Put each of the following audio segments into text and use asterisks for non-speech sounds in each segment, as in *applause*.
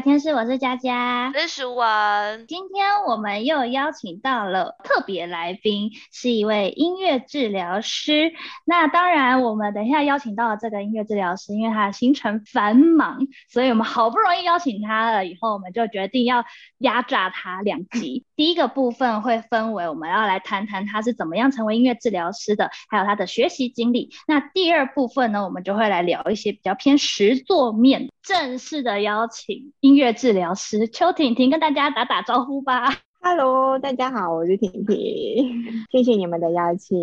天室，我是佳佳，我是淑文。今天我们又邀请到了特别来宾，是一位音乐治疗师。那当然，我们等一下邀请到了这个音乐治疗师，因为他的行程繁忙，所以我们好不容易邀请他了，以后我们就决定要压榨他两集。第一个部分会分为我们要来谈谈他是怎么样成为音乐治疗师的，还有他的学习经历。那第二部分呢，我们就会来聊一些比较偏实作面。正式的邀请音乐治疗师邱婷婷跟大家打打招呼吧。*laughs* Hello，大家好，我是婷婷，*laughs* 谢谢你们的邀请。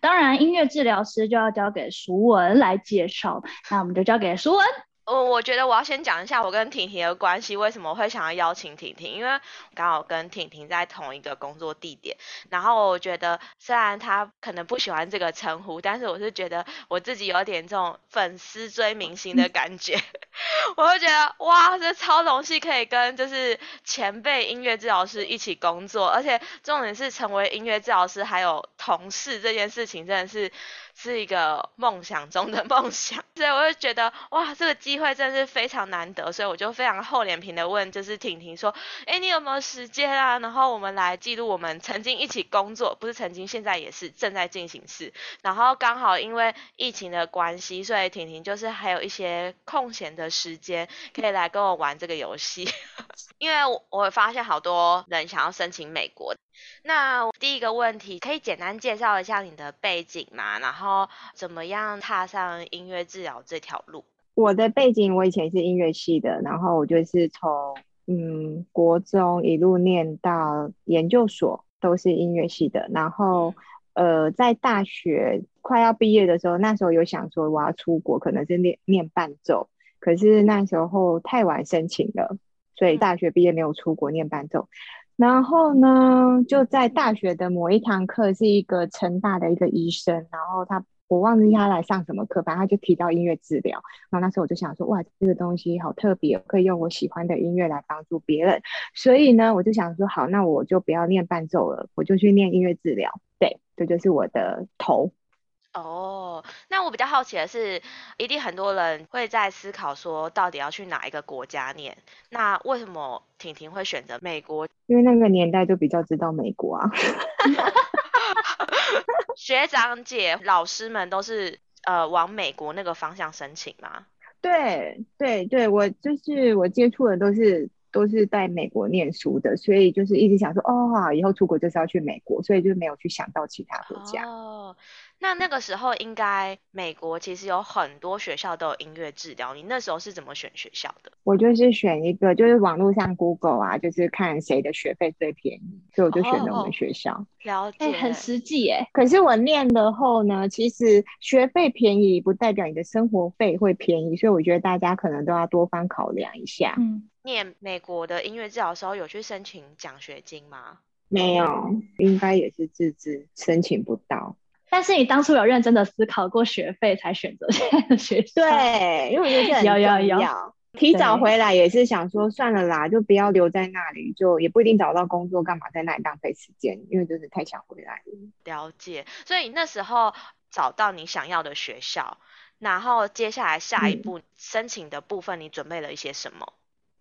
当然，音乐治疗师就要交给淑文来介绍，那我们就交给淑文。我我觉得我要先讲一下我跟婷婷的关系，为什么会想要邀请婷婷？因为刚好跟婷婷在同一个工作地点，然后我觉得虽然她可能不喜欢这个称呼，但是我是觉得我自己有点这种粉丝追明星的感觉，*laughs* 我会觉得哇，这超荣幸可以跟就是前辈音乐治疗师一起工作，而且重点是成为音乐治疗师还有同事这件事情真的是。是一个梦想中的 *laughs* 梦想，所以我就觉得哇，这个机会真的是非常难得，所以我就非常厚脸皮的问，就是婷婷说，哎，你有没有时间啊？然后我们来记录我们曾经一起工作，不是曾经，现在也是正在进行式。然后刚好因为疫情的关系，所以婷婷就是还有一些空闲的时间，可以来跟我玩这个游戏。*laughs* 因为我我发现好多人想要申请美国。那第一个问题，可以简单介绍一下你的背景吗？然后怎么样踏上音乐治疗这条路？我的背景，我以前是音乐系的，然后我就是从嗯国中一路念到研究所，都是音乐系的。然后呃，在大学快要毕业的时候，那时候有想说我要出国，可能是念念伴奏，可是那时候太晚申请了，所以大学毕业没有出国念伴奏。然后呢，就在大学的某一堂课，是一个成大的一个医生，然后他我忘记他来上什么课，反正他就提到音乐治疗。然后那时候我就想说，哇，这个东西好特别，可以用我喜欢的音乐来帮助别人。所以呢，我就想说，好，那我就不要念伴奏了，我就去念音乐治疗。对，这就是我的头。哦，那我比较好奇的是，一定很多人会在思考说，到底要去哪一个国家念？那为什么婷婷会选择美国？*laughs* 因为那个年代就比较知道美国啊。*laughs* 学长姐、老师们都是呃往美国那个方向申请吗？*laughs* 对对对，我就是我接触的都是都是在美国念书的，所以就是一直想说，哦，以后出国就是要去美国，所以就没有去想到其他国家。哦。那那个时候应该美国其实有很多学校都有音乐治疗，你那时候是怎么选学校的？我就是选一个，就是网络上 Google 啊，就是看谁的学费最便宜，所以我就选了我们学校。了解，很实际耶。可是我念的后呢，其实学费便宜不代表你的生活费会便宜，所以我觉得大家可能都要多方考量一下。嗯，念美国的音乐治疗的时候有去申请奖学金吗？没有，应该也是自资，申请不到。但是你当初有认真的思考过学费才选择现在的学校？对，因为我觉得很重要。提早回来也是想说算了啦，就不要留在那里，就也不一定找到工作，干嘛在那里浪费时间？因为真的太想回来了。了解。所以那时候找到你想要的学校，然后接下来下一步申请的部分，你准备了一些什么？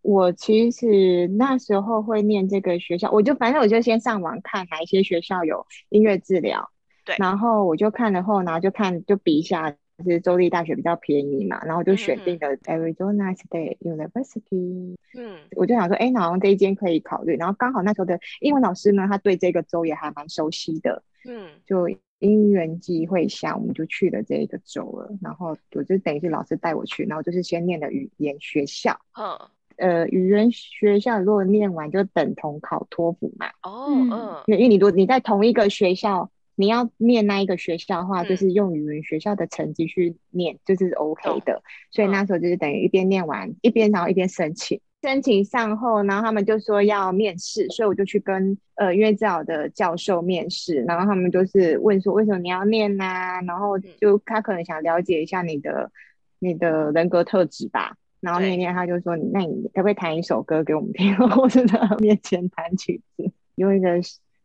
我其实那时候会念这个学校，我就反正我就先上网看哪一些学校有音乐治疗。对，然后我就看了后，然后就看就比一下，就是州立大学比较便宜嘛，然后就选定了 Arizona State University。嗯，我就想说，哎，好像这一间可以考虑。然后刚好那时候的英文老师呢，他对这个州也还蛮熟悉的。嗯，就因缘际会下，我们就去了这一个州了。然后我就等于是老师带我去，然后就是先念的语言学校。嗯，呃，语言学校如果念完就等同考托福嘛。哦，嗯，因为你如果你在同一个学校。你要念那一个学校的话，就是用语文学校的成绩去念，就是 OK 的。所以那时候就是等于一边念完，一边然后一边申请，申请上后，然后他们就说要面试，所以我就去跟呃音乐教的教授面试，然后他们就是问说为什么你要念呢？然后就他可能想了解一下你的你的人格特质吧。然后念念他就说，那你可不可以弹一首歌给我们听？*laughs* 或者在面前弹曲子，用一个。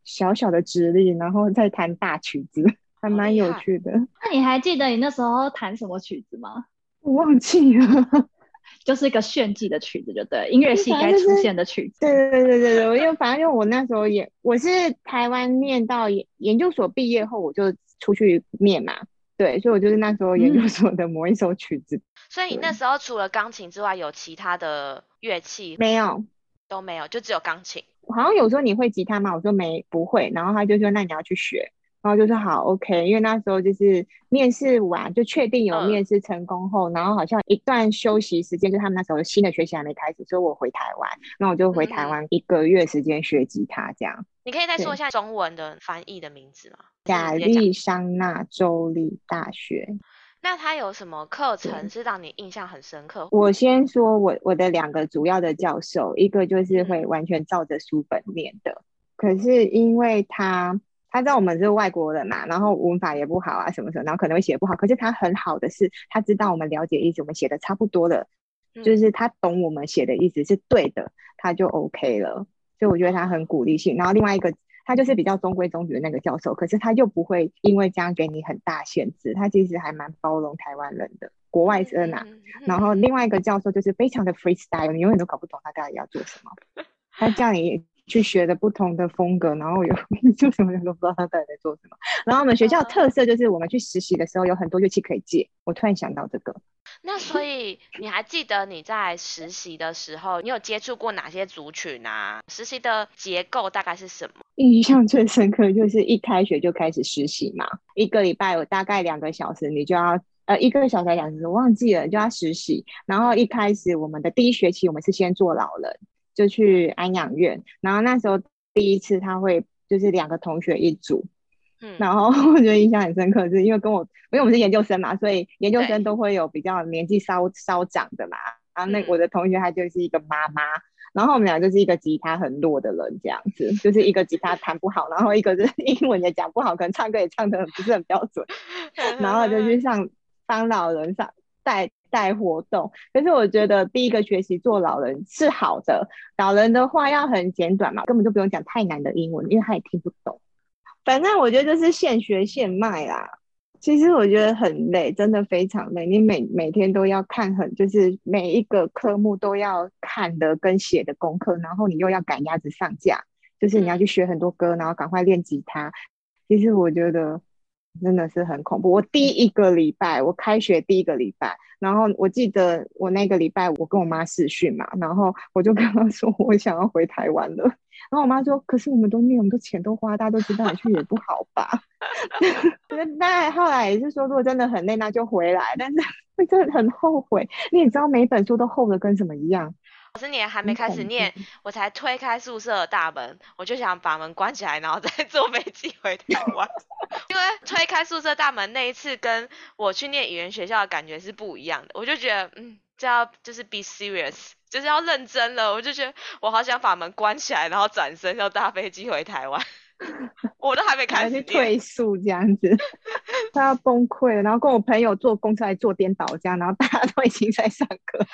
小小的指令，然后再弹大曲子，还蛮有趣的。*laughs* 那你还记得你那时候弹什么曲子吗？我忘记了。*laughs* 就是一个炫技的曲子，就对，音乐系该出现的曲子。对对对对对对，因为反正因为我那时候也我是台湾念到研研究所毕业后，我就出去念嘛，对，所以我就是那时候研究所的某一首曲子。*laughs* 所以你那时候除了钢琴之外，有其他的乐器没有？都没有，就只有钢琴。好像有时候你会吉他吗？我说没，不会。然后他就说那你要去学。然后就说好，OK，因为那时候就是面试完就确定有面试成功后，然后好像一段休息时间，就他们那时候新的学习还没开始，所以我回台湾，那我就回台湾一个月时间学吉他这样。你可以再说一下中文的翻译的名字吗？亚利桑那州立大学。那他有什么课程是让你印象很深刻？我先说我我的两个主要的教授，一个就是会完全照着书本念的，可是因为他。他知道我们是外国人嘛，然后文法也不好啊，什么什么，然后可能会写不好。可是他很好的是，他知道我们了解意思，我们写的差不多的，就是他懂我们写的意思是对的，他就 OK 了。所以我觉得他很鼓励性。然后另外一个，他就是比较中规中矩的那个教授，可是他又不会因为这样给你很大限制，他其实还蛮包容台湾人的国外生啊。然后另外一个教授就是非常的 freestyle，你永远都搞不懂他到底要做什么，他叫你。去学的不同的风格，然后有 *laughs* 就什么人都不知道他到底在做什么。然后我们学校特色就是我们去实习的时候有很多乐器可以借。我突然想到这个，*laughs* 那所以你还记得你在实习的时候，你有接触过哪些族群啊？实习的结构大概是什么？印象最深刻就是一开学就开始实习嘛，一个礼拜有大概两个小时，你就要呃一个小时两小时我忘记了就要实习。然后一开始我们的第一学期我们是先做老人。就去安养院，然后那时候第一次他会就是两个同学一组，嗯，然后 *laughs* 我觉得印象很深刻，是因为跟我因为我们是研究生嘛，所以研究生都会有比较年纪稍稍长的嘛，然后那我的同学他就是一个妈妈，然后我们俩就是一个吉他很弱的人这样子，就是一个吉他弹不好，然后一个是英文也讲不好，可能唱歌也唱的不是很标准，*laughs* 然后就 *laughs* 去上帮老人上带。带活动，可是我觉得第一个学习做老人是好的。老人的话要很简短嘛，根本就不用讲太难的英文，因为他也听不懂。反正我觉得就是现学现卖啦。其实我觉得很累，真的非常累。你每每天都要看很，就是每一个科目都要看的跟写的功课，然后你又要赶鸭子上架，就是你要去学很多歌，然后赶快练吉他。其实我觉得。真的是很恐怖。我第一个礼拜，我开学第一个礼拜，然后我记得我那个礼拜，我跟我妈视讯嘛，然后我就跟她说 *laughs* 我想要回台湾了。然后我妈说：“可是我们都念，我们都钱都花，大家都知道你去也不好吧？” *laughs* 那后来也是说，如果真的很累，那就回来。但是会 *laughs* 真的很后悔。你也知道，每本书都厚的跟什么一样。老师，你还没开始念，我才推开宿舍的大门，我就想把门关起来，然后再 *laughs* 坐飞机回台湾。*laughs* 因为推开宿舍大门那一次，跟我去念语言学校的感觉是不一样的。我就觉得，嗯，这要就是 be serious，*laughs* 就是要认真了。我就觉得，我好想把门关起来，然后转身要搭飞机回台湾。我都还没开始退宿这样子，他要崩溃了。然后跟我朋友坐公车来坐颠倒这样，然后大家都已经在上课。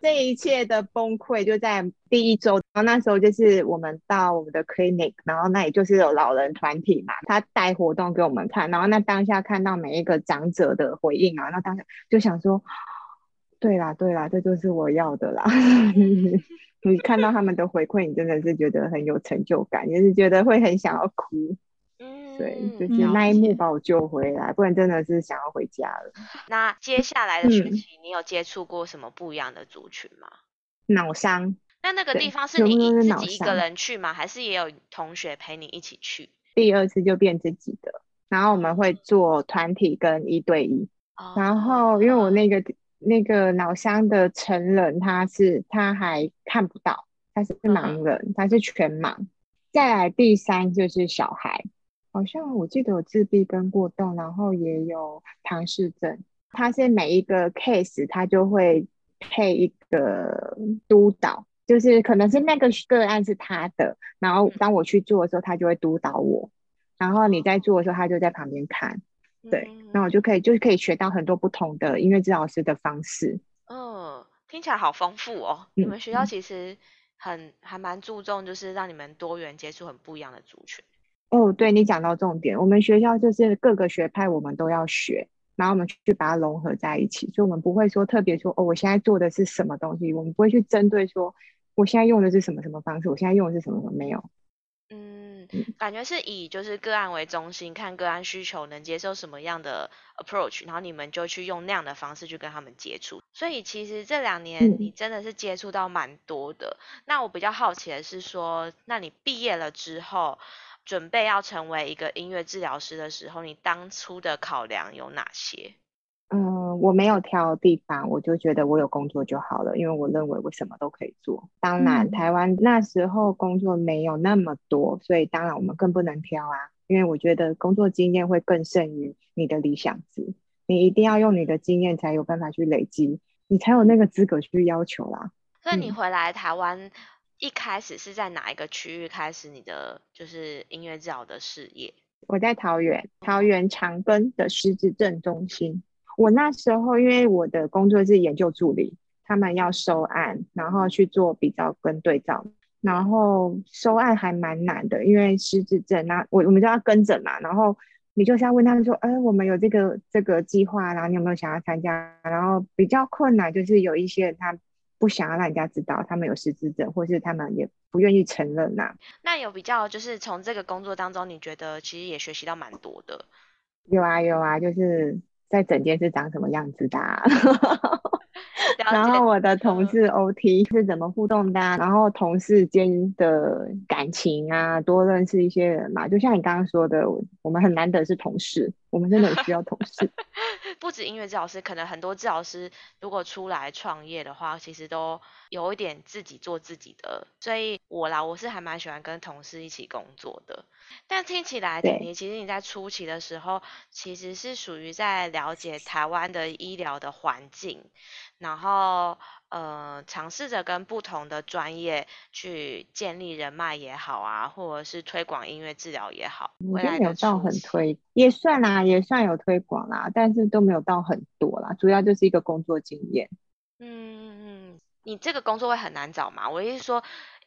这一切的崩溃就在第一周，然后那时候就是我们到我们的 clinic，然后那里就是有老人团体嘛，他带活动给我们看，然后那当下看到每一个长者的回应啊，那当下就想说，对啦对啦，这就是我要的啦。*laughs* 你看到他们的回馈，你真的是觉得很有成就感，也是觉得会很想要哭。对，就是那一幕把我救回来，不然真的是想要回家了。那接下来的学期，你有接触过什么不一样的族群吗？脑伤。那那个地方是你自己一个人去吗？还是也有同学陪你一起去？第二次就变自己的，然后我们会做团体跟一对一。然后因为我那个那个脑伤的成人，他是他还看不到，他是盲人，他是全盲。再来第三就是小孩。好像我记得有自闭跟过动，然后也有唐氏症。他是每一个 case，他就会配一个督导，就是可能是那个个案是他的，然后当我去做的时候，他就会督导我。然后你在做的时候，他就在旁边看。对，那我就可以就是可以学到很多不同的音乐治疗师的方式。嗯，听起来好丰富哦。你们学校其实很还蛮注重，就是让你们多元接触很不一样的族群。哦，对你讲到重点，我们学校就是各个学派我们都要学，然后我们去把它融合在一起。所以，我们不会说特别说哦，我现在做的是什么东西，我们不会去针对说我现在用的是什么什么方式，我现在用的是什么什么没有。嗯，感觉是以就是个案为中心，看个案需求能接受什么样的 approach，然后你们就去用那样的方式去跟他们接触。所以其实这两年你真的是接触到蛮多的。那我比较好奇的是说，那你毕业了之后，准备要成为一个音乐治疗师的时候，你当初的考量有哪些？嗯，我没有挑地方，我就觉得我有工作就好了，因为我认为我什么都可以做。当然，台湾那时候工作没有那么多，所以当然我们更不能挑啊。因为我觉得工作经验会更胜于你的理想值，你一定要用你的经验才有办法去累积，你才有那个资格去要求啦。那你回来台湾一开始是在哪一个区域开始你的就是音乐治疗的事业？我在桃园，桃园长庚的失智症中心。我那时候因为我的工作是研究助理，他们要收案，然后去做比较跟对照，然后收案还蛮难的，因为失智症，那我我们就要跟诊嘛，然后你就是要问他们说，哎，我们有这个这个计划，然后你有没有想要参加？然后比较困难就是有一些他不想要让人家知道他们有失智症，或是他们也不愿意承认呐。那有比较就是从这个工作当中，你觉得其实也学习到蛮多的？有啊有啊，就是。在整间是长什么样子的？*laughs* 然后我的同事 OT 是怎么互动的？然后同事间的感情啊，多认识一些人嘛。就像你刚刚说的，我们很难得是同事，我们真的很需要 *laughs* 同事。*laughs* 不止音乐治疗师，可能很多治疗师如果出来创业的话，其实都有一点自己做自己的。所以我啦，我是还蛮喜欢跟同事一起工作的。但听起来，你其实你在初期的时候，其实是属于在了解台湾的医疗的环境，然后呃，尝试着跟不同的专业去建立人脉也好啊，或者是推广音乐治疗也好。我觉得有到很推，也算啦，也算有推广啦，但是都没有到很多啦，主要就是一个工作经验。嗯嗯，你这个工作会很难找吗？我意思说。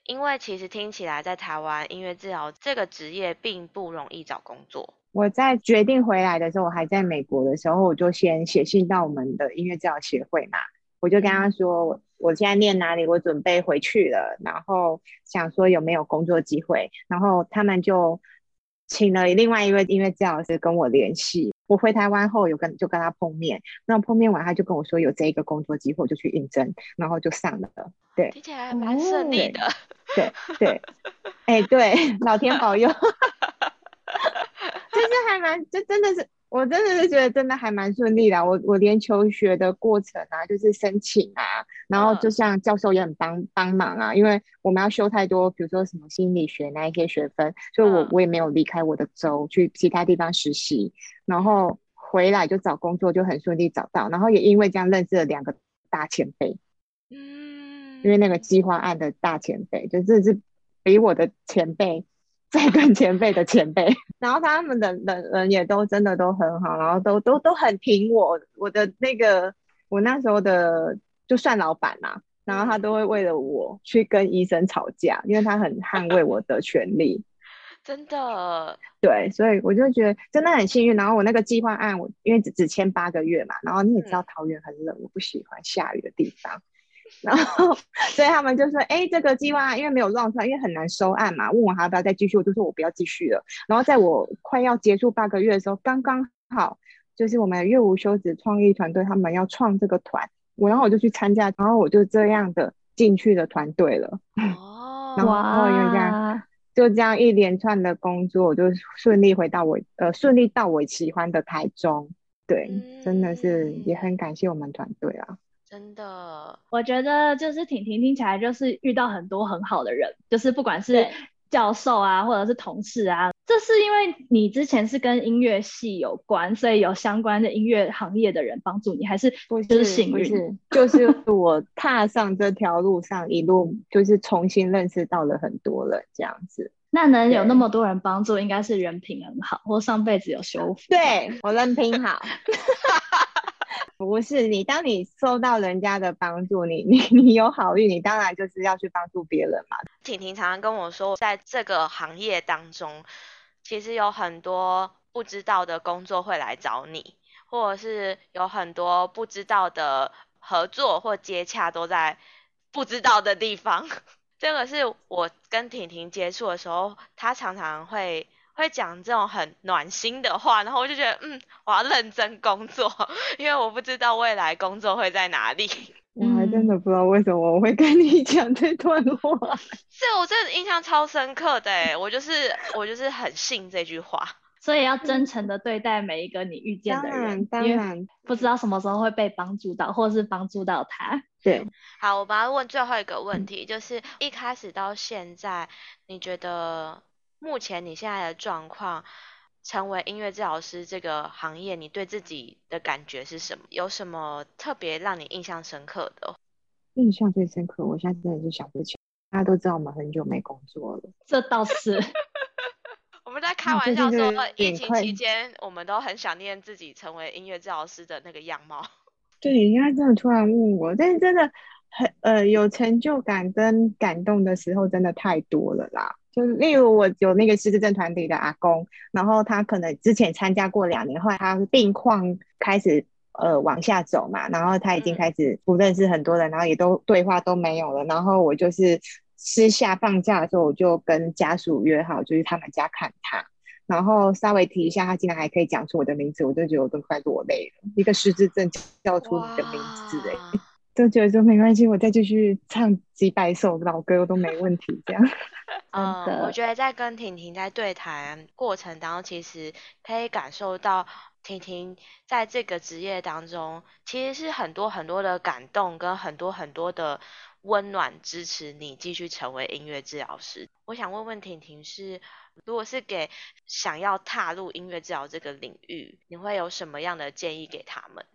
因为其实听起来，在台湾音乐治疗这个职业并不容易找工作。我在决定回来的时候，我还在美国的时候，我就先写信到我们的音乐治疗协会嘛，我就跟他说，我我现在念哪里，我准备回去了，然后想说有没有工作机会，然后他们就请了另外一位音乐教老师跟我联系。我回台湾后有跟就跟他碰面，那碰面完他就跟我说有这一个工作机会，我就去应征，然后就上了。对，听起来蛮顺利的。对对，哎对，老天保佑 *laughs* *laughs* 就是还蛮，这真的是。我真的是觉得真的还蛮顺利的，我我连求学的过程啊，就是申请啊，然后就像教授也很帮帮忙啊，因为我们要修太多，比如说什么心理学那一些学分，所以我我也没有离开我的州去其他地方实习，然后回来就找工作就很顺利找到，然后也因为这样认识了两个大前辈，嗯，因为那个计划案的大前辈，就这是比我的前辈。在跟前辈的前辈，*laughs* 然后他们的人人也都真的都很好，然后都都都很挺我，我的那个我那时候的就算老板啦，然后他都会为了我去跟医生吵架，因为他很捍卫我的权利，*laughs* 真的，对，所以我就觉得真的很幸运。然后我那个计划案，我因为只只签八个月嘛，然后你也知道桃园很冷，我不喜欢下雨的地方。然后，所以他们就说：“哎，这个计划因为没有让出来，因为很难收案嘛，问我还要不要再继续，我就说我不要继续了。然后在我快要结束八个月的时候，刚刚好就是我们月无休止创意团队他们要创这个团，我然后我就去参加，然后我就这样的进去的团队了。*laughs* 哦，然后因为这样，就这样一连串的工作，我就顺利回到我呃顺利到我喜欢的台中。对，真的是也很感谢我们团队啊。”真的，我觉得就是婷婷听起来就是遇到很多很好的人，就是不管是教授啊，或者是同事啊，这是因为你之前是跟音乐系有关，所以有相关的音乐行业的人帮助你，还是就是幸运？就是我踏上这条路上一路就是重新认识到了很多人这样子。那能有那么多人帮助，应该是人品很好，或上辈子有修复。对我人品好。*laughs* 不是你，当你受到人家的帮助，你你你有好运，你当然就是要去帮助别人嘛。婷婷常常跟我说，在这个行业当中，其实有很多不知道的工作会来找你，或者是有很多不知道的合作或接洽都在不知道的地方。*laughs* 这个是我跟婷婷接触的时候，她常常会会讲这种很暖心的话，然后我就觉得，嗯，我要认真工作，*laughs* 因为我不知道未来工作会在哪里。我还真的不知道为什么我会跟你讲这段话，是我真的印象超深刻的哎，我就是我就是很信这句话，所以要真诚的对待每一个你遇见的人，当然不知道什么时候会被帮助到，或者是帮助到他。对，好，我把它问最后一个问题，就是一开始到现在，你觉得目前你现在的状况？成为音乐治疗师这个行业，你对自己的感觉是什么？有什么特别让你印象深刻的？印象最深刻，我现在真的是想不起。大家都知道我们很久没工作了，这倒是。*laughs* 我们在开玩笑说，疫情期间我们都很想念自己成为音乐治疗师的那个样貌。对，应该真的突然问我，但是真的很呃有成就感跟感动的时候，真的太多了啦。就例如我有那个失智症团体的阿公，然后他可能之前参加过两年，后来他病况开始呃往下走嘛，然后他已经开始不认识很多人，然后也都对话都没有了。然后我就是私下放假的时候，我就跟家属约好，就是他们家看他，然后稍微提一下，他竟然还可以讲出我的名字，我就觉得我都快落泪了。一个失智症叫出你的名字，哎，就觉得说没关系，我再继续唱几百首老歌都没问题，这样。*laughs* 嗯，我觉得在跟婷婷在对谈过程当中，其实可以感受到婷婷在这个职业当中，其实是很多很多的感动跟很多很多的温暖支持你继续成为音乐治疗师。我想问问婷婷是，如果是给想要踏入音乐治疗这个领域，你会有什么样的建议给他们？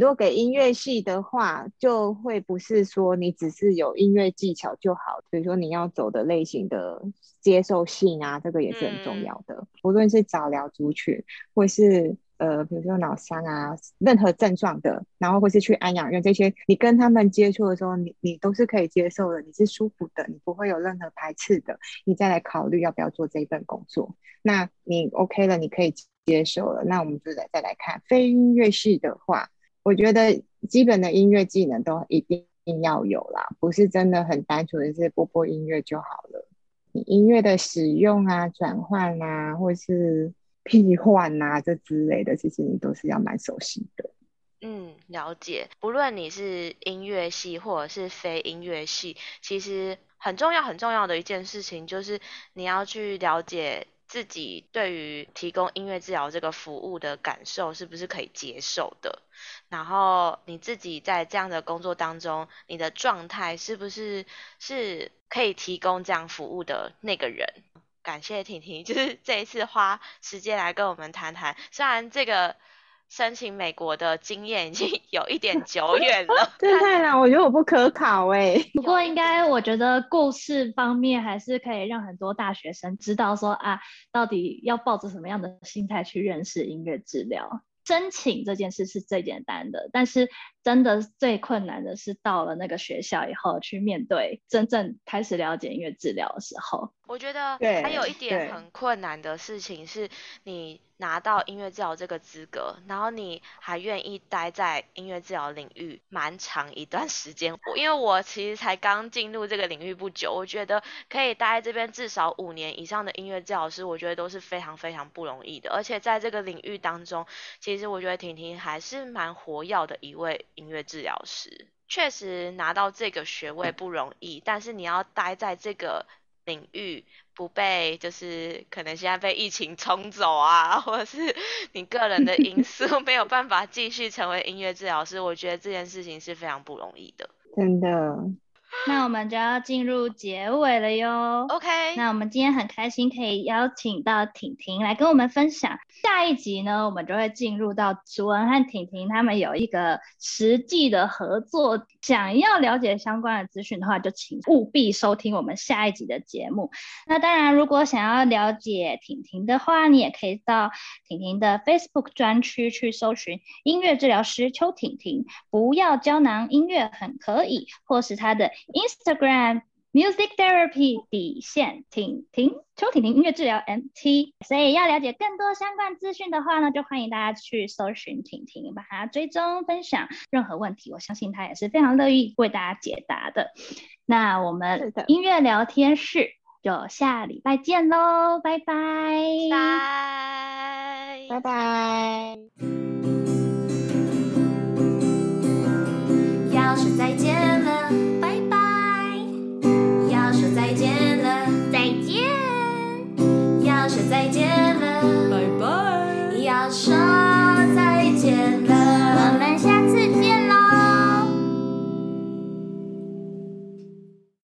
如果给音乐系的话，就会不是说你只是有音乐技巧就好，比如说你要走的类型的接受性啊，这个也是很重要的。无论是早疗族群，或是呃，比如说脑伤啊，任何症状的，然后或是去安养院这些，你跟他们接触的时候，你你都是可以接受的，你是舒服的，你不会有任何排斥的，你再来考虑要不要做这一份工作。那你 OK 了，你可以接受了，那我们就来再来看非音乐系的话。我觉得基本的音乐技能都一定要有啦，不是真的很单纯的是播播音乐就好了。你音乐的使用啊、转换啊，或是替换啊这之类的，其实你都是要蛮熟悉的。嗯，了解。不论你是音乐系或者是非音乐系，其实很重要很重要的一件事情就是你要去了解。自己对于提供音乐治疗这个服务的感受是不是可以接受的？然后你自己在这样的工作当中，你的状态是不是是可以提供这样服务的那个人？感谢婷婷，就是这一次花时间来跟我们谈谈，虽然这个。申请美国的经验已经 *laughs* 有一点久远了，这太难，我觉得我不可考哎。*laughs* 不过应该，我觉得故事方面还是可以让很多大学生知道说啊，到底要抱着什么样的心态去认识音乐治疗。申请这件事是最简单的，但是真的最困难的是到了那个学校以后去面对真正开始了解音乐治疗的时候。我觉得还有一点很困难的事情是，你拿到音乐治疗这个资格，然后你还愿意待在音乐治疗领域蛮长一段时间。因为我其实才刚进入这个领域不久，我觉得可以待在这边至少五年以上的音乐治疗师，我觉得都是非常非常不容易的。而且在这个领域当中，其实我觉得婷婷还是蛮活跃的一位音乐治疗师。确实拿到这个学位不容易，但是你要待在这个。领域不被就是可能现在被疫情冲走啊，或者是你个人的因素 *laughs* 没有办法继续成为音乐治疗师，我觉得这件事情是非常不容易的，真的。那我们就要进入结尾了哟。OK，那我们今天很开心可以邀请到婷婷来跟我们分享。下一集呢，我们就会进入到楚文和婷婷他们有一个实际的合作。想要了解相关的资讯的话，就请务必收听我们下一集的节目。那当然，如果想要了解婷婷的话，你也可以到婷婷的 Facebook 专区去搜寻音乐治疗师邱婷婷，不要胶囊音乐很可以，或是她的。Instagram Music Therapy 底线婷婷邱婷婷音乐治疗 MT，所以要了解更多相关资讯的话呢，就欢迎大家去搜寻婷婷，把它追踪分享。任何问题，我相信她也是非常乐意为大家解答的。那我们音乐聊天室就下礼拜见喽，拜拜，拜拜，拜拜。要是再见。再见。